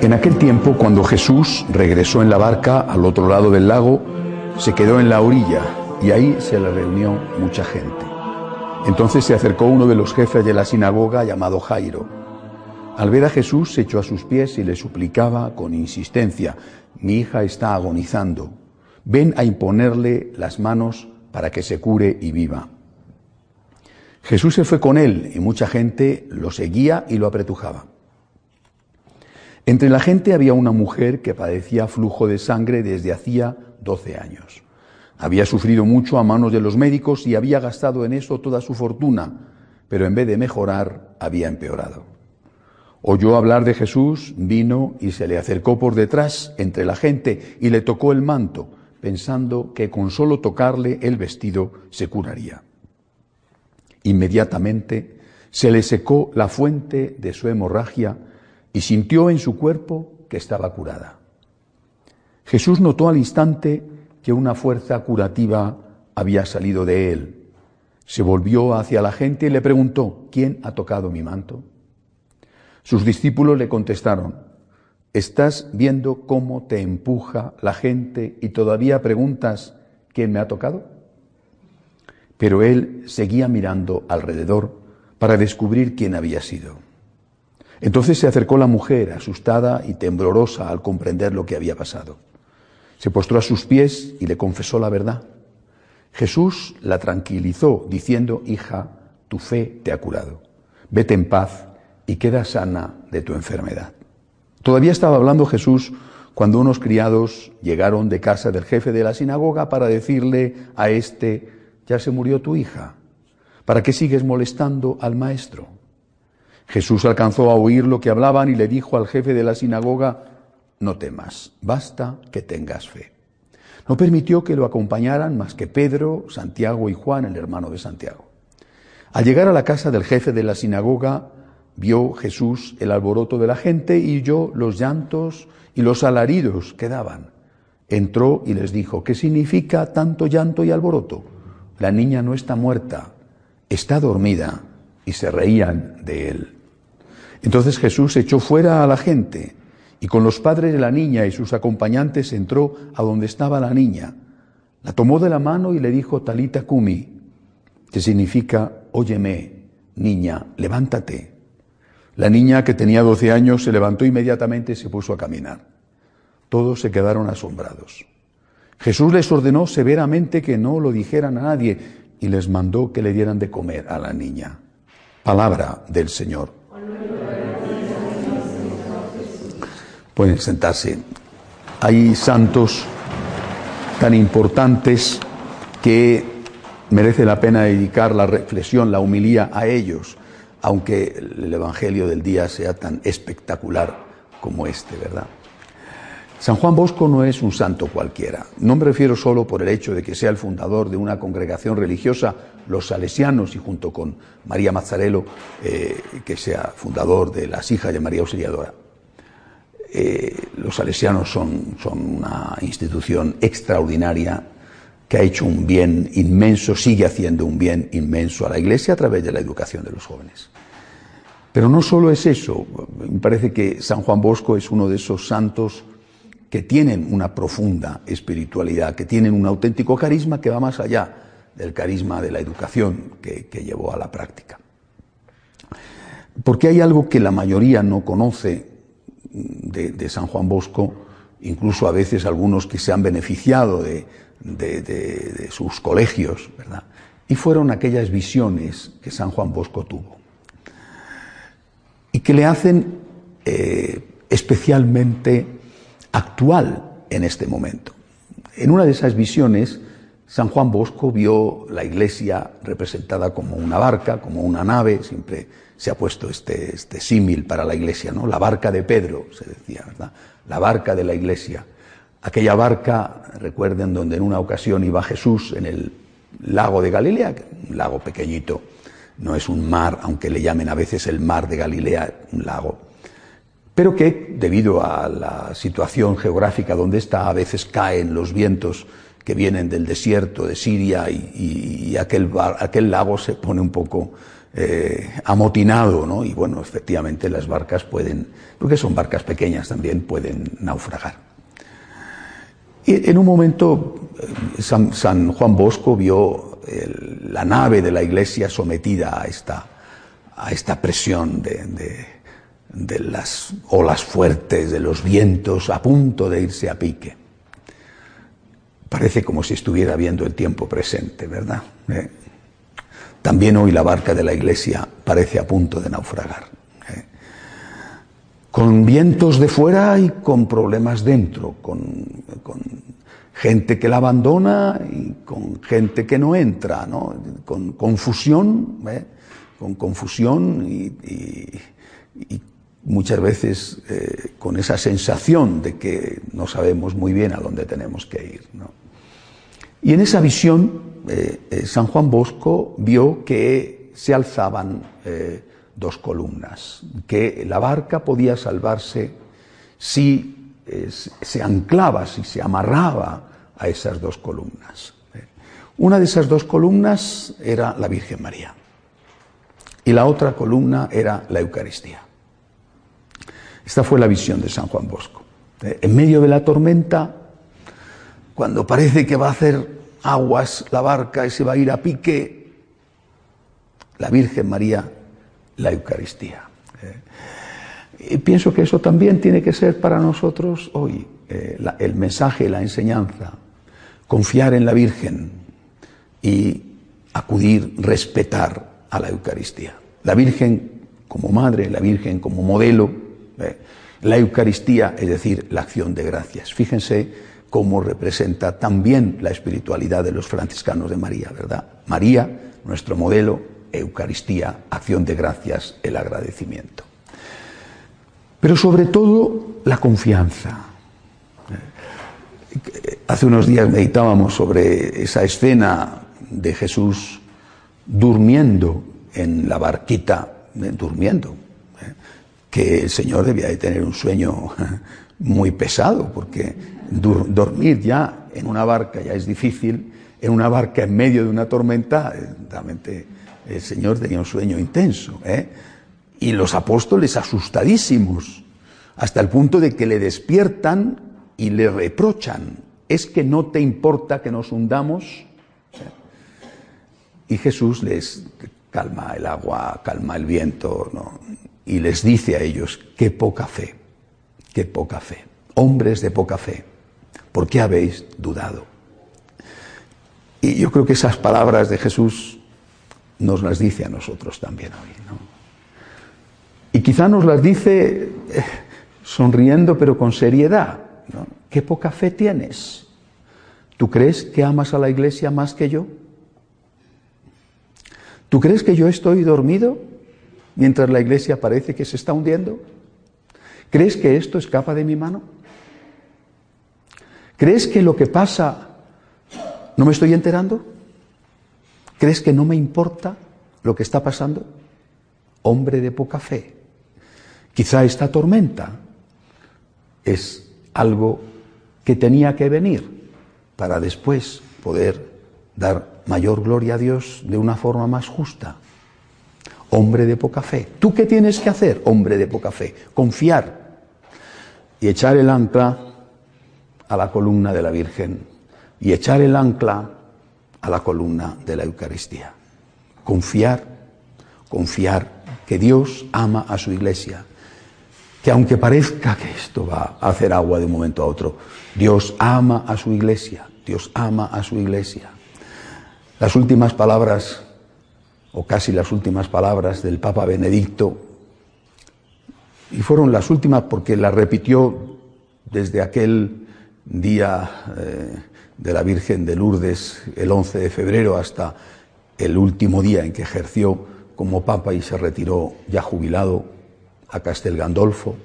En aquel tiempo, cuando Jesús regresó en la barca al otro lado del lago, se quedó en la orilla y ahí se le reunió mucha gente. Entonces se acercó uno de los jefes de la sinagoga llamado Jairo. Al ver a Jesús se echó a sus pies y le suplicaba con insistencia, mi hija está agonizando, ven a imponerle las manos para que se cure y viva. Jesús se fue con él y mucha gente lo seguía y lo apretujaba. Entre la gente había una mujer que padecía flujo de sangre desde hacía 12 años. Había sufrido mucho a manos de los médicos y había gastado en eso toda su fortuna, pero en vez de mejorar, había empeorado. Oyó hablar de Jesús, vino y se le acercó por detrás entre la gente y le tocó el manto, pensando que con solo tocarle el vestido se curaría. Inmediatamente se le secó la fuente de su hemorragia y sintió en su cuerpo que estaba curada. Jesús notó al instante que una fuerza curativa había salido de él. Se volvió hacia la gente y le preguntó, ¿quién ha tocado mi manto? Sus discípulos le contestaron, ¿estás viendo cómo te empuja la gente y todavía preguntas, ¿quién me ha tocado? Pero él seguía mirando alrededor para descubrir quién había sido. Entonces se acercó la mujer, asustada y temblorosa al comprender lo que había pasado. Se postró a sus pies y le confesó la verdad. Jesús la tranquilizó, diciendo, Hija, tu fe te ha curado. Vete en paz y queda sana de tu enfermedad. Todavía estaba hablando Jesús cuando unos criados llegaron de casa del jefe de la sinagoga para decirle a éste, ya se murió tu hija, ¿para qué sigues molestando al maestro? Jesús alcanzó a oír lo que hablaban y le dijo al jefe de la sinagoga, no temas, basta que tengas fe. No permitió que lo acompañaran más que Pedro, Santiago y Juan, el hermano de Santiago. Al llegar a la casa del jefe de la sinagoga, vio Jesús el alboroto de la gente y oyó los llantos y los alaridos que daban. Entró y les dijo, ¿qué significa tanto llanto y alboroto? La niña no está muerta, está dormida. Y se reían de él. Entonces Jesús echó fuera a la gente y con los padres de la niña y sus acompañantes entró a donde estaba la niña. La tomó de la mano y le dijo Talita Kumi, que significa, óyeme, niña, levántate. La niña, que tenía doce años, se levantó inmediatamente y se puso a caminar. Todos se quedaron asombrados. Jesús les ordenó severamente que no lo dijeran a nadie y les mandó que le dieran de comer a la niña. Palabra del Señor. Pueden sentarse. Hay santos tan importantes que merece la pena dedicar la reflexión, la humilía a ellos, aunque el Evangelio del día sea tan espectacular como este, ¿verdad? San Juan Bosco no es un santo cualquiera. No me refiero solo por el hecho de que sea el fundador de una congregación religiosa, los salesianos, y junto con María Mazzarello, eh, que sea fundador de las hijas de María Auxiliadora. Eh, los salesianos son, son una institución extraordinaria que ha hecho un bien inmenso, sigue haciendo un bien inmenso a la Iglesia a través de la educación de los jóvenes. Pero no solo es eso, me parece que San Juan Bosco es uno de esos santos que tienen una profunda espiritualidad, que tienen un auténtico carisma que va más allá del carisma de la educación que, que llevó a la práctica. Porque hay algo que la mayoría no conoce de, San Juan Bosco, incluso a veces algunos que se han beneficiado de, sus colegios, ¿verdad? Y fueron aquellas visiones que San Juan Bosco tuvo y que le hacen eh, especialmente actual en este momento. En una de esas visiones, San Juan Bosco vio la iglesia representada como una barca, como una nave, siempre se ha puesto este, este símil para la iglesia, ¿no? La barca de Pedro, se decía, ¿verdad? La barca de la iglesia. Aquella barca, recuerden, donde en una ocasión iba Jesús en el lago de Galilea, un lago pequeñito, no es un mar, aunque le llamen a veces el mar de Galilea, un lago, pero que debido a la situación geográfica donde está, a veces caen los vientos que vienen del desierto de Siria y, aquel, aquel, lago se pone un poco eh, amotinado, ¿no? Y bueno, efectivamente las barcas pueden, porque son barcas pequeñas también, pueden naufragar. Y en un momento eh, San, Juan Bosco vio la nave de la iglesia sometida a esta, a esta presión de, de, las olas fuertes, de los vientos, a punto de irse a pique. Parece como si estuviera viendo el tiempo presente, ¿verdad? ¿Eh? También hoy la barca de la iglesia parece a punto de naufragar. ¿eh? Con vientos de fuera y con problemas dentro, con, gente que la abandona y con gente que no entra, ¿no? con confusión, ¿eh? con confusión y, muchas veces eh, con esa sensación de que no sabemos muy bien a dónde tenemos que ir. Y en esa visión, eh, eh, San Juan Bosco vio que se alzaban dos columnas, que la barca podía salvarse si se anclaba, si se amarraba a esas dos columnas. Una de esas dos columnas era la Virgen María y la otra columna era la Eucaristía. Esta fue la visión de San Juan Bosco. En medio de la tormenta, cuando parece que va a hacer aguas la barca y se va a ir a pique, la Virgen María, la Eucaristía. Eh, y pienso que eso también tiene que ser para nosotros hoy eh, el mensaje, la enseñanza, confiar en la Virgen y acudir, respetar a la Eucaristía. La Virgen como madre, la Virgen como modelo, eh, la Eucaristía, es decir, la acción de gracias. Fíjense como representa también la espiritualidad de los franciscanos de María, ¿verdad? María, nuestro modelo, Eucaristía, acción de gracias, el agradecimiento. Pero sobre todo la confianza. Hace unos días meditábamos sobre esa escena de Jesús durmiendo en la barquita, eh, durmiendo, ¿eh? El Señor debía de tener un sueño muy pesado, porque dormir ya en una barca ya es difícil, en una barca en medio de una tormenta, eh, realmente el Señor tenía un sueño intenso. ¿eh? Y los apóstoles asustadísimos, hasta el punto de que le despiertan y le reprochan, es que no te importa que nos hundamos. Y Jesús les calma el agua, calma el viento, y les dice a ellos, qué poca fe, qué poca fe, hombres de poca fe. ¿Por qué habéis dudado? Y yo creo que esas palabras de Jesús nos las dice a nosotros también hoy. ¿no? Y quizá nos las dice eh, sonriendo pero con seriedad. ¿no? ¿Qué poca fe tienes? ¿Tú crees que amas a la iglesia más que yo? ¿Tú crees que yo estoy dormido mientras la iglesia parece que se está hundiendo? ¿Crees que esto escapa de mi mano? ¿Crees que lo que pasa no me estoy enterando? ¿Crees que no me importa lo que está pasando? Hombre de poca fe. Quizá esta tormenta es algo que tenía que venir para después poder dar mayor gloria a Dios de una forma más justa. Hombre de poca fe. ¿Tú qué tienes que hacer, hombre de poca fe? Confiar y echar el ancla a la columna de la Virgen y echar el ancla a la columna de la Eucaristía. Confiar, confiar que Dios ama a su iglesia, que aunque parezca que esto va a hacer agua de un momento a otro, Dios ama a su iglesia, Dios ama a su iglesia. Las últimas palabras, o casi las últimas palabras del Papa Benedicto, y fueron las últimas porque las repitió desde aquel día eh, de la Virgen de Lourdes el 11 de febrero hasta el último día en que ejerció como papa y se retiró ya jubilado a Castel Gandolfo,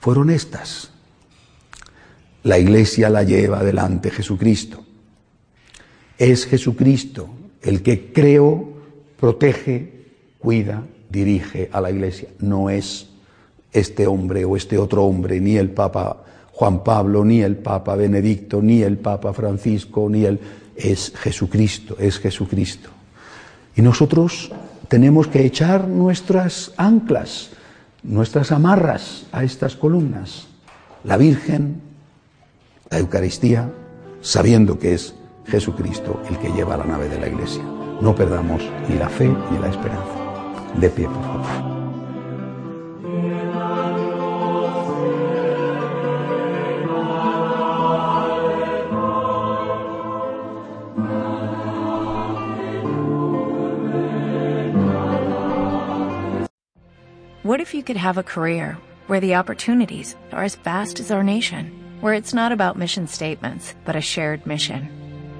fueron estas. La Iglesia la lleva adelante Jesucristo. Es Jesucristo el que creó, protege, cuida, dirige a la Iglesia. No es este hombre o este otro hombre, ni el Papa Juan Pablo, ni el Papa Benedicto, ni el Papa Francisco, ni el... Es Jesucristo, es Jesucristo. Y nosotros tenemos que echar nuestras anclas, nuestras amarras a estas columnas. La Virgen, la Eucaristía, sabiendo que es Jesucristo el que lleva la nave de la Iglesia. No perdamos ni la fe ni la esperanza. De pie, por favor. What if you could have a career where the opportunities are as vast as our nation, where it's not about mission statements, but a shared mission?